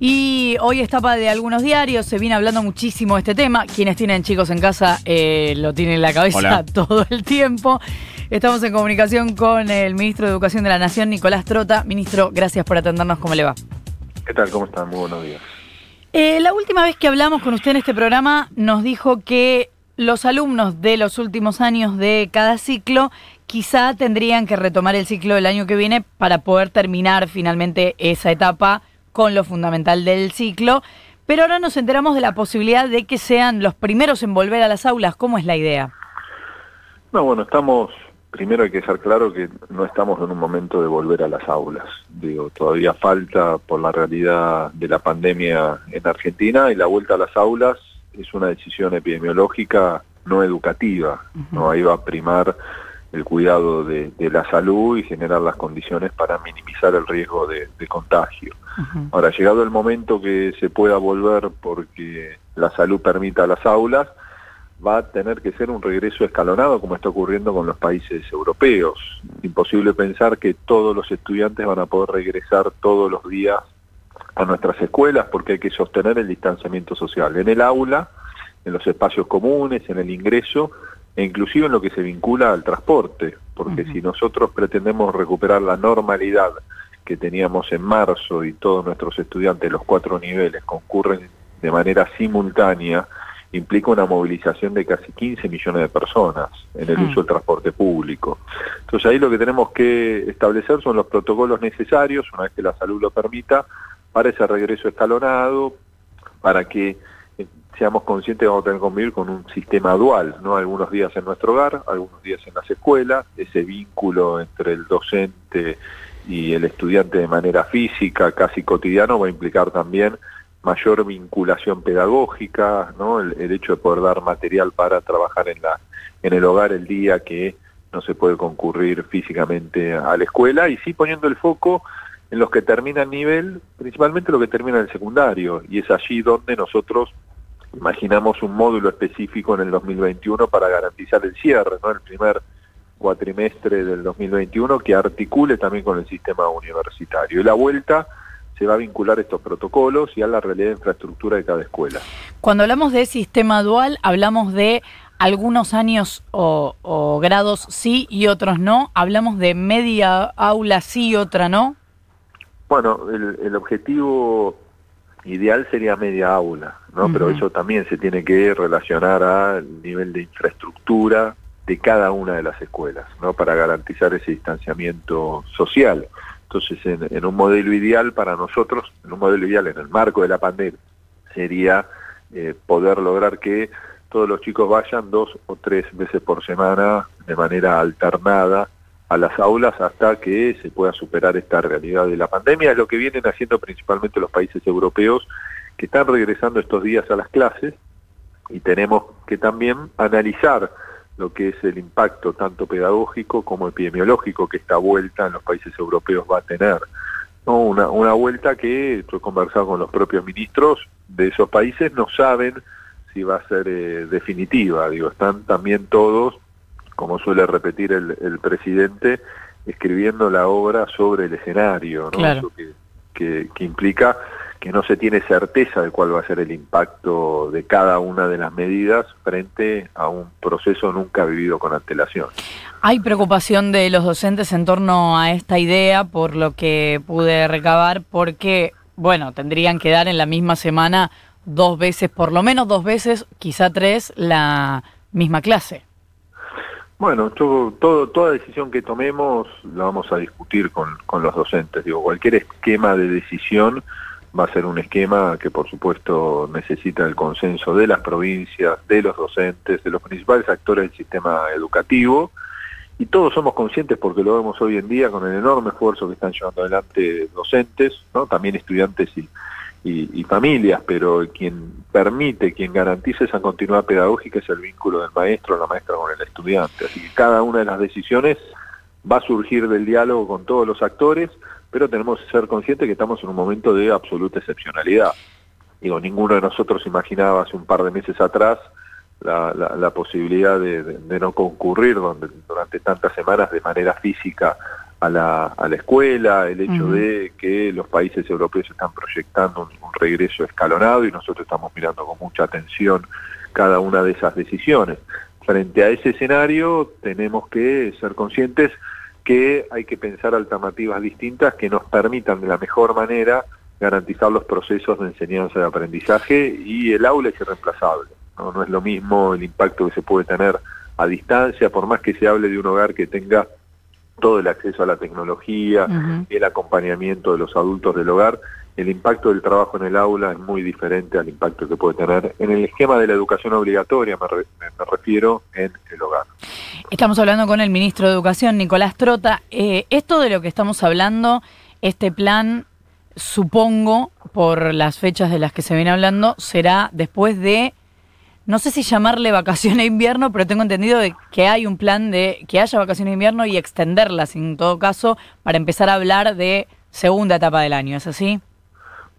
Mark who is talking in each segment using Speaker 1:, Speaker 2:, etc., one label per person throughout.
Speaker 1: Y hoy es tapa de algunos diarios, se viene hablando muchísimo de este tema. Quienes tienen chicos en casa eh, lo tienen en la cabeza
Speaker 2: Hola.
Speaker 1: todo el tiempo. Estamos en comunicación con el ministro de Educación de la Nación, Nicolás Trota. Ministro, gracias por atendernos. ¿Cómo le va?
Speaker 3: ¿Qué tal? ¿Cómo están? Muy buenos días.
Speaker 1: Eh, la última vez que hablamos con usted en este programa nos dijo que los alumnos de los últimos años de cada ciclo quizá tendrían que retomar el ciclo del año que viene para poder terminar finalmente esa etapa con lo fundamental del ciclo. Pero ahora nos enteramos de la posibilidad de que sean los primeros en volver a las aulas. ¿Cómo es la idea?
Speaker 3: No, bueno, estamos, primero hay que dejar claro que no estamos en un momento de volver a las aulas. Digo, todavía falta por la realidad de la pandemia en Argentina y la vuelta a las aulas es una decisión epidemiológica no educativa. ¿no? Ahí va a primar el cuidado de, de la salud y generar las condiciones para minimizar el riesgo de, de contagio. Ahora, llegado el momento que se pueda volver porque la salud permita las aulas, va a tener que ser un regreso escalonado como está ocurriendo con los países europeos. Imposible pensar que todos los estudiantes van a poder regresar todos los días a nuestras escuelas porque hay que sostener el distanciamiento social en el aula, en los espacios comunes, en el ingreso e inclusive en lo que se vincula al transporte, porque si nosotros pretendemos recuperar la normalidad que teníamos en marzo y todos nuestros estudiantes los cuatro niveles concurren de manera simultánea, implica una movilización de casi 15 millones de personas en el
Speaker 1: Mm.
Speaker 3: uso del transporte público. Entonces ahí lo que tenemos que establecer son los protocolos necesarios, una vez que la salud lo permita, para ese regreso escalonado, para que seamos conscientes que vamos a tener que convivir con un sistema dual, ¿no? Algunos días en nuestro hogar, algunos días en las escuelas, ese vínculo entre el docente y el estudiante de manera física, casi cotidiano, va a implicar también mayor vinculación pedagógica, ¿no? El, el hecho de poder dar material para trabajar en la en el hogar el día que no se puede concurrir físicamente a la escuela y sí poniendo el foco en los que terminan nivel, principalmente lo que termina en el secundario, y es allí donde nosotros imaginamos un módulo específico en el 2021 para garantizar el cierre, ¿no? El primer cuatrimestre del 2021 que articule también con el sistema universitario. Y la vuelta se va a vincular a estos protocolos y a la realidad de infraestructura de cada escuela.
Speaker 1: Cuando hablamos de sistema dual, hablamos de algunos años o, o grados sí y otros no. Hablamos de media aula sí y otra no.
Speaker 3: Bueno, el, el objetivo ideal sería media aula, ¿no? Pero eso también se tiene que relacionar al nivel de infraestructura de cada una de las escuelas, ¿no? Para garantizar ese distanciamiento social. Entonces, en, en un modelo ideal para nosotros, en un modelo ideal en el marco de la pandemia, sería eh, poder lograr que todos los chicos vayan dos o tres veces por semana de manera alternada a las aulas hasta que se pueda superar esta realidad de la pandemia, es lo que vienen haciendo principalmente los países europeos que están regresando estos días a las clases y tenemos que también analizar lo que es el impacto tanto pedagógico como epidemiológico que esta vuelta en los países europeos va a tener. ¿no? Una, una vuelta que yo he conversado con los propios ministros de esos países, no saben si va a ser eh, definitiva, digo, están también todos como suele repetir el, el presidente, escribiendo la obra sobre el escenario, ¿no?
Speaker 1: Claro.
Speaker 3: Eso que, que- que implica que no se tiene certeza de cuál va a ser el impacto de cada una de las medidas frente a un proceso nunca vivido con antelación.
Speaker 1: Hay preocupación de los docentes en torno a esta idea, por lo que pude recabar, porque, bueno, tendrían que dar en la misma semana dos veces, por lo menos dos veces, quizá tres, la misma clase.
Speaker 3: Bueno, todo, todo, toda decisión que tomemos la vamos a discutir con, con los docentes. Digo, cualquier esquema de decisión va a ser un esquema que por supuesto necesita el consenso de las provincias, de los docentes, de los principales actores del sistema educativo. Y todos somos conscientes, porque lo vemos hoy en día con el enorme esfuerzo que están llevando adelante docentes, también estudiantes y familias, pero quien permite, quien garantiza esa continuidad pedagógica es el vínculo del maestro o la maestra con el estudiante. Así que cada una de las decisiones va a surgir del diálogo con todos los actores, pero tenemos que ser conscientes que estamos en un momento de absoluta excepcionalidad. Digo, ninguno de nosotros imaginaba hace un par de meses atrás la, la, la posibilidad de, de- de no concurrir donde, durante tantas semanas de manera física a la, a la escuela, el hecho de que los países europeos están proyectando un, un, regreso escalonado y nosotros estamos mirando con mucha atención cada una de esas decisiones. Frente a ese escenario tenemos que ser conscientes que hay que pensar alternativas distintas que nos permitan de la mejor manera garantizar los procesos de enseñanza y aprendizaje y el aula es irreemplazable. ¿no? no es lo mismo el impacto que se puede tener a distancia, por más que se hable de un hogar que tenga todo el acceso a la tecnología, uh -huh. el acompañamiento de los adultos del hogar, el impacto del trabajo en el aula es muy diferente al impacto que puede tener en el esquema de la educación obligatoria, me, re, me refiero en el hogar.
Speaker 1: Estamos hablando con el ministro de Educación, Nicolás Trota. Eh, esto de lo que estamos hablando, este plan, supongo, por las fechas de las que se viene hablando, será después de no sé si llamarle vacaciones de invierno, pero tengo entendido de que hay un plan de que haya vacaciones de invierno y extenderlas en todo caso para empezar a hablar de segunda etapa del año, ¿es así?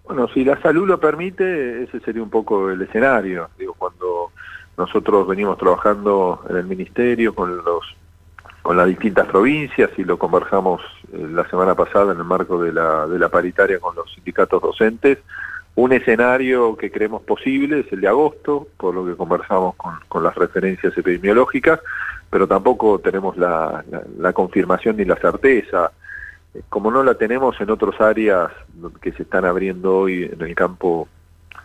Speaker 3: Bueno, si la salud lo permite, ese sería un poco el escenario. Digo, cuando nosotros venimos trabajando en el ministerio con los con las distintas provincias y lo conversamos eh, la semana pasada en el marco de la, de la paritaria con los sindicatos docentes, un escenario que creemos posible es el de agosto, por lo que conversamos con, con las referencias epidemiológicas, pero tampoco tenemos la, la, la, confirmación ni la certeza. Como no la tenemos en otras áreas que se están abriendo hoy en el campo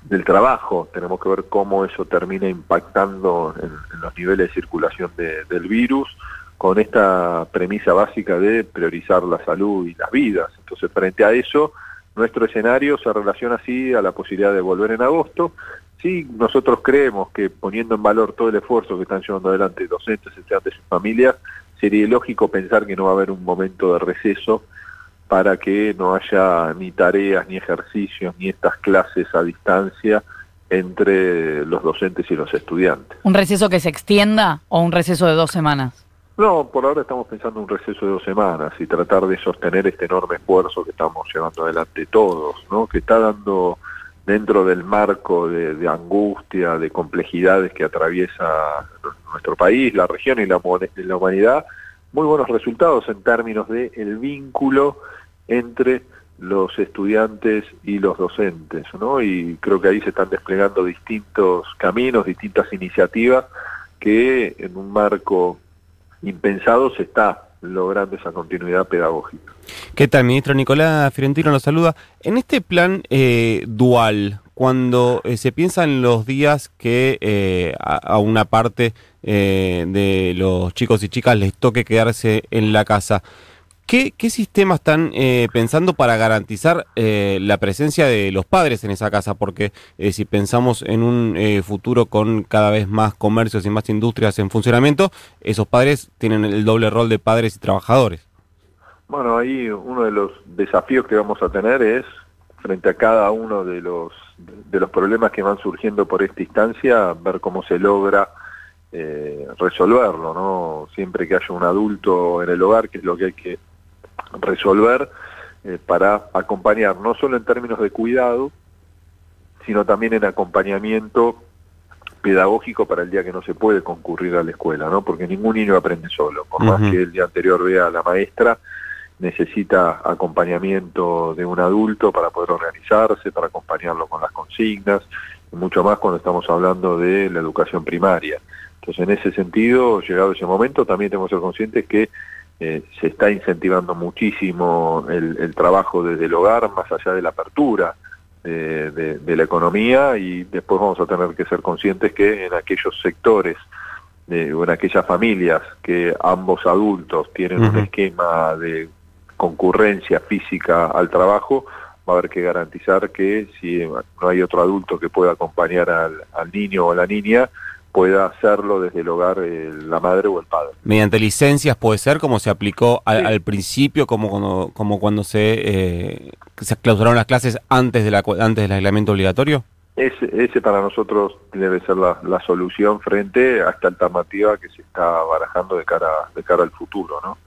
Speaker 3: del trabajo, tenemos que ver cómo eso termina impactando en, en los niveles de circulación de, del virus, con esta premisa básica de priorizar la salud y las vidas. Entonces, frente a eso, nuestro escenario se relaciona así a la posibilidad de volver en agosto. Sí, nosotros creemos que poniendo en valor todo el esfuerzo que están llevando adelante docentes, estudiantes y familias, sería lógico pensar que no va a haber un momento de receso para que no haya ni tareas, ni ejercicios, ni estas clases a distancia entre los docentes y los estudiantes.
Speaker 1: ¿Un receso que se extienda o un receso de dos semanas?
Speaker 3: No, por ahora estamos pensando en un receso de dos semanas y tratar de sostener este enorme esfuerzo que estamos llevando adelante todos, ¿no? Que está dando dentro del marco de, angustia, de complejidades que atraviesa nuestro país, la región y la, humanidad, muy buenos resultados en términos de el vínculo entre los estudiantes y los docentes, ¿no? Y creo que ahí se están desplegando distintos caminos, distintas iniciativas que en un marco impensado se está logrando esa continuidad pedagógica.
Speaker 2: ¿Qué tal, ministro? Nicolás Fiorentino lo saluda. En este plan eh, dual, cuando eh, se piensa en los días que eh, a, a, una parte eh, de los chicos y chicas les toque quedarse en la casa, ¿Qué, qué sistema están eh, pensando para garantizar eh, la presencia de los padres en esa casa? Porque eh, si pensamos en un eh, futuro con cada vez más comercios y más industrias en funcionamiento, esos padres tienen el doble rol de padres y trabajadores.
Speaker 3: Bueno, ahí uno de los desafíos que vamos a tener es, frente a cada uno de los, de los problemas que van surgiendo por esta instancia, ver cómo se logra eh, resolverlo, ¿no? Siempre que haya un adulto en el hogar, que es lo que hay que resolver eh, para acompañar, no solo en términos de cuidado, sino también en acompañamiento pedagógico para el día que no se puede concurrir a la escuela, ¿no? Porque ningún niño aprende solo, por uh -huh. más que el día anterior vea a la maestra, necesita acompañamiento de un adulto para poder organizarse, para acompañarlo con las consignas, y mucho más cuando estamos hablando de la educación primaria. Entonces, en ese sentido, llegado ese momento, también tenemos que ser conscientes que eh, se está incentivando muchísimo el, el, trabajo desde el hogar, más allá de la apertura de, de, de, la economía, y después vamos a tener que ser conscientes que en aquellos sectores de, o en aquellas familias que ambos adultos tienen uh -huh. un esquema de concurrencia física al trabajo, va a haber que garantizar que si no hay otro adulto que pueda acompañar al, al niño o a la niña, pueda hacerlo desde el hogar eh, la madre o el padre.
Speaker 2: Mediante licencias puede ser como se aplicó al, sí. al principio, como cuando, como cuando se, eh, se clausuraron las clases antes, de la, antes del aislamiento obligatorio.
Speaker 3: Ese, ese para nosotros debe ser la, la, solución frente a esta alternativa que se está barajando de cara, de cara al futuro, ¿no?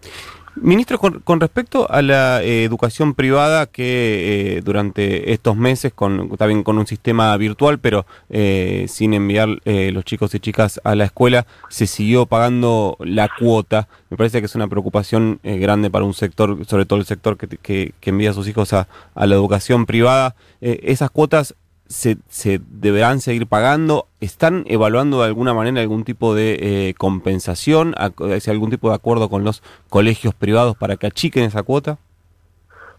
Speaker 2: Ministro, con, respecto a la eh, educación privada que eh, durante estos meses, con, también con un sistema virtual, pero eh, sin enviar los chicos y chicas a la escuela, se siguió pagando la cuota. Me parece que es una preocupación grande para un sector, sobre todo el sector que, envía a sus hijos a la educación privada. esas cuotas se, se, deberán seguir pagando? ¿Están evaluando de alguna manera algún tipo de eh, compensación, algún tipo de acuerdo con los colegios privados para que achiquen esa cuota?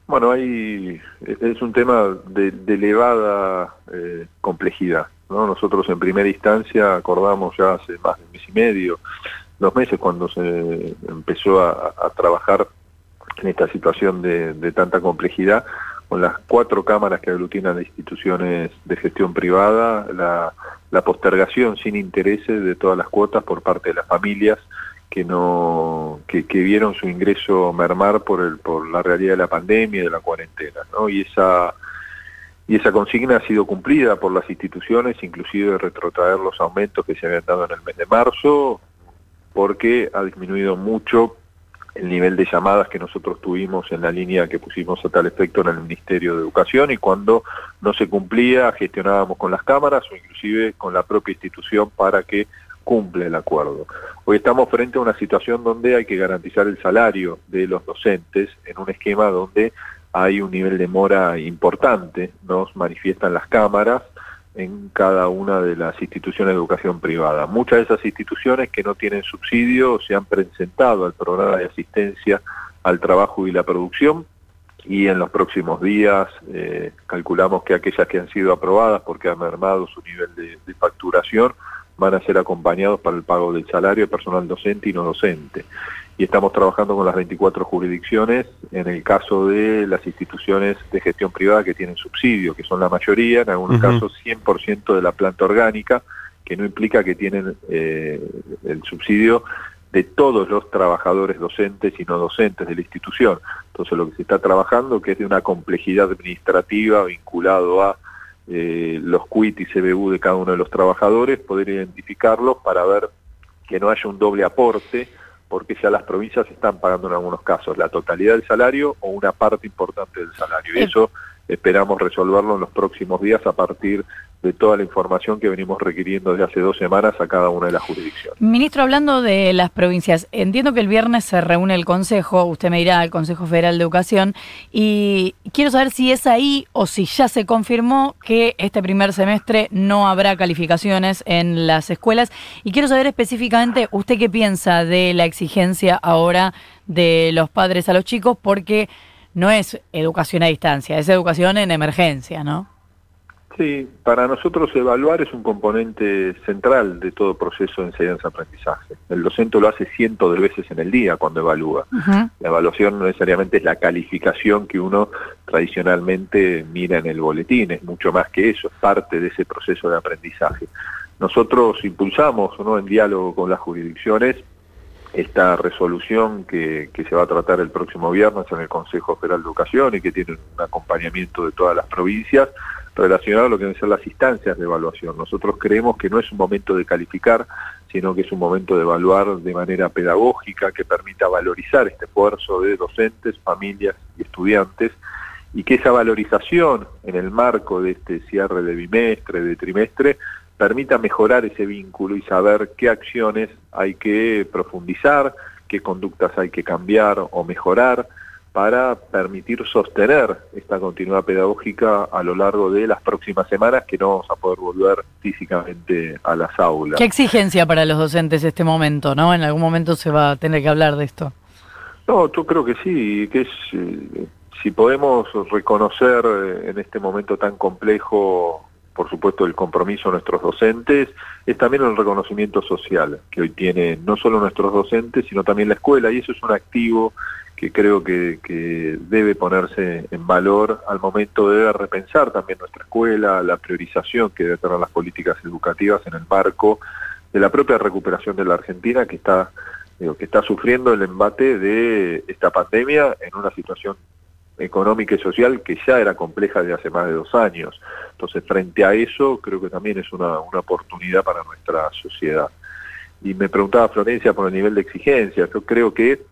Speaker 3: Bueno, hay, es un tema de, elevada eh, complejidad. ¿no? Nosotros en primera instancia acordamos ya hace más de un mes y medio, dos meses, cuando se empezó a, trabajar en esta situación de, de tanta complejidad, con las cuatro cámaras que aglutinan las instituciones de gestión privada, la, postergación sin intereses de todas las cuotas por parte de las familias que no que, vieron su ingreso mermar por el por la realidad de la pandemia y de la cuarentena, ¿no? Y esa y esa consigna ha sido cumplida por las instituciones, inclusive retrotraer los aumentos que se habían dado en el mes de marzo, porque ha disminuido mucho el nivel de llamadas que nosotros tuvimos en la línea que pusimos a tal efecto en el Ministerio de Educación y cuando no se cumplía gestionábamos con las cámaras o inclusive con la propia institución para que cumple el acuerdo. Hoy estamos frente a una situación donde hay que garantizar el salario de los docentes en un esquema donde hay un nivel de mora importante, nos manifiestan las cámaras, en cada una de las instituciones de educación privada. Muchas de esas instituciones que no tienen subsidio se han presentado al programa de asistencia al trabajo y la producción y en los próximos días eh, calculamos que aquellas que han sido aprobadas porque han mermado su nivel de, de facturación van a ser acompañados para el pago del salario de personal docente y no docente y estamos trabajando con las 24 jurisdicciones en el caso de las instituciones de gestión privada que tienen subsidio, que son la mayoría, en algunos casos 100% de la planta orgánica, que no implica que tienen eh, el subsidio de todos los trabajadores docentes y no docentes de la institución. Entonces lo que se está trabajando, que es de una complejidad administrativa vinculado a eh, los quit y CBU de cada uno de los trabajadores, poder identificarlos para ver que no haya un doble aporte, porque ya las provincias están pagando en algunos casos la totalidad del salario o una parte importante del salario. Y eso esperamos resolverlo en los próximos días a partir de toda la información que venimos requiriendo desde hace dos semanas a cada una de las jurisdicciones.
Speaker 1: Ministro, hablando de las provincias, entiendo que el viernes se reúne el Consejo, usted me dirá, el Consejo Federal de Educación, y quiero saber si es ahí o si ya se confirmó que este primer semestre no habrá calificaciones en las escuelas, y quiero saber específicamente usted qué piensa de la exigencia ahora de los padres a los chicos, porque no es educación a distancia, es educación en emergencia, ¿no?
Speaker 3: Sí, para nosotros evaluar es un componente central de todo proceso de enseñanza-aprendizaje. El docente lo hace cientos de veces en el día cuando evalúa. La evaluación no necesariamente es la calificación que uno tradicionalmente mira en el boletín, es mucho más que eso, es parte de ese proceso de aprendizaje. Nosotros impulsamos, ¿no? en diálogo con las jurisdicciones, esta resolución que, que, se va a tratar el próximo viernes en el Consejo Federal de Educación y que tiene un acompañamiento de todas las provincias, relacionado a lo que deben ser las instancias de evaluación. Nosotros creemos que no es un momento de calificar, sino que es un momento de evaluar de manera pedagógica que permita valorizar este esfuerzo de docentes, familias y estudiantes y que esa valorización en el marco de este cierre de bimestre, de trimestre, permita mejorar ese vínculo y saber qué acciones hay que profundizar, qué conductas hay que cambiar o mejorar, para permitir sostener esta continuidad pedagógica a lo largo de las próximas semanas que no vamos a poder volver físicamente a las aulas.
Speaker 1: ¿Qué exigencia para los docentes este momento, no? En algún momento se va a tener que hablar de esto.
Speaker 3: No, yo creo que sí, que es, eh, si podemos reconocer eh, en este momento tan complejo, por supuesto, el compromiso de nuestros docentes, es también el reconocimiento social que hoy tiene no solo nuestros docentes, sino también la escuela, y eso es un activo que creo que, debe ponerse en valor al momento de repensar también nuestra escuela, la priorización que debe tener las políticas educativas en el marco de la propia recuperación de la Argentina que está, que está sufriendo el embate de esta pandemia en una situación económica y social que ya era compleja desde hace más de dos años. Entonces, frente a eso, creo que también es una, una oportunidad para nuestra sociedad. Y me preguntaba Florencia por el nivel de exigencia. Yo creo que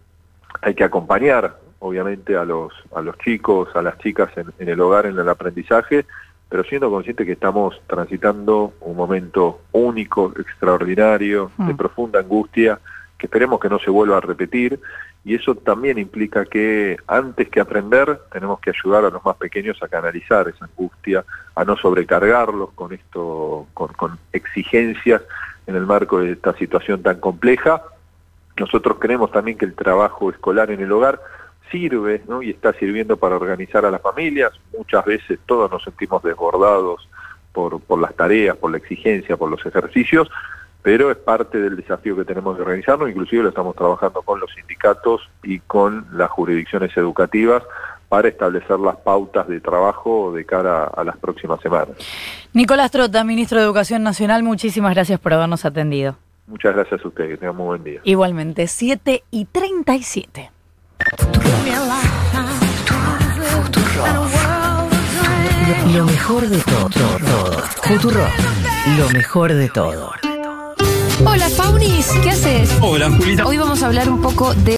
Speaker 3: hay que acompañar, obviamente, a los, a los chicos, a las chicas en, en el hogar, en el aprendizaje, pero siendo consciente que estamos transitando un momento único, extraordinario, de
Speaker 1: Mm.
Speaker 3: profunda angustia, que esperemos que no se vuelva a repetir, y eso también implica que antes que aprender tenemos que ayudar a los más pequeños a canalizar esa angustia, a no sobrecargarlos con esto, con, exigencias en el marco de esta situación tan compleja. Nosotros creemos también que el trabajo escolar en el hogar sirve ¿no? y está sirviendo para organizar a las familias. Muchas veces todos nos sentimos desbordados por, por las tareas, por la exigencia, por los ejercicios, pero es parte del desafío que tenemos de organizarnos, inclusive lo estamos trabajando con los sindicatos y con las jurisdicciones educativas para establecer las pautas de trabajo de cara a las próximas semanas.
Speaker 1: Nicolás Trota, ministro de Educación Nacional, muchísimas gracias por habernos atendido.
Speaker 3: Muchas gracias a ustedes, que tengan muy buen día.
Speaker 1: Igualmente, 7 y 37.
Speaker 4: Lo mejor de todo. todo. Futuro. Lo mejor de todo.
Speaker 5: Hola, Faunis, ¿qué haces?
Speaker 6: Hola, Julita.
Speaker 5: Hoy vamos a hablar un poco de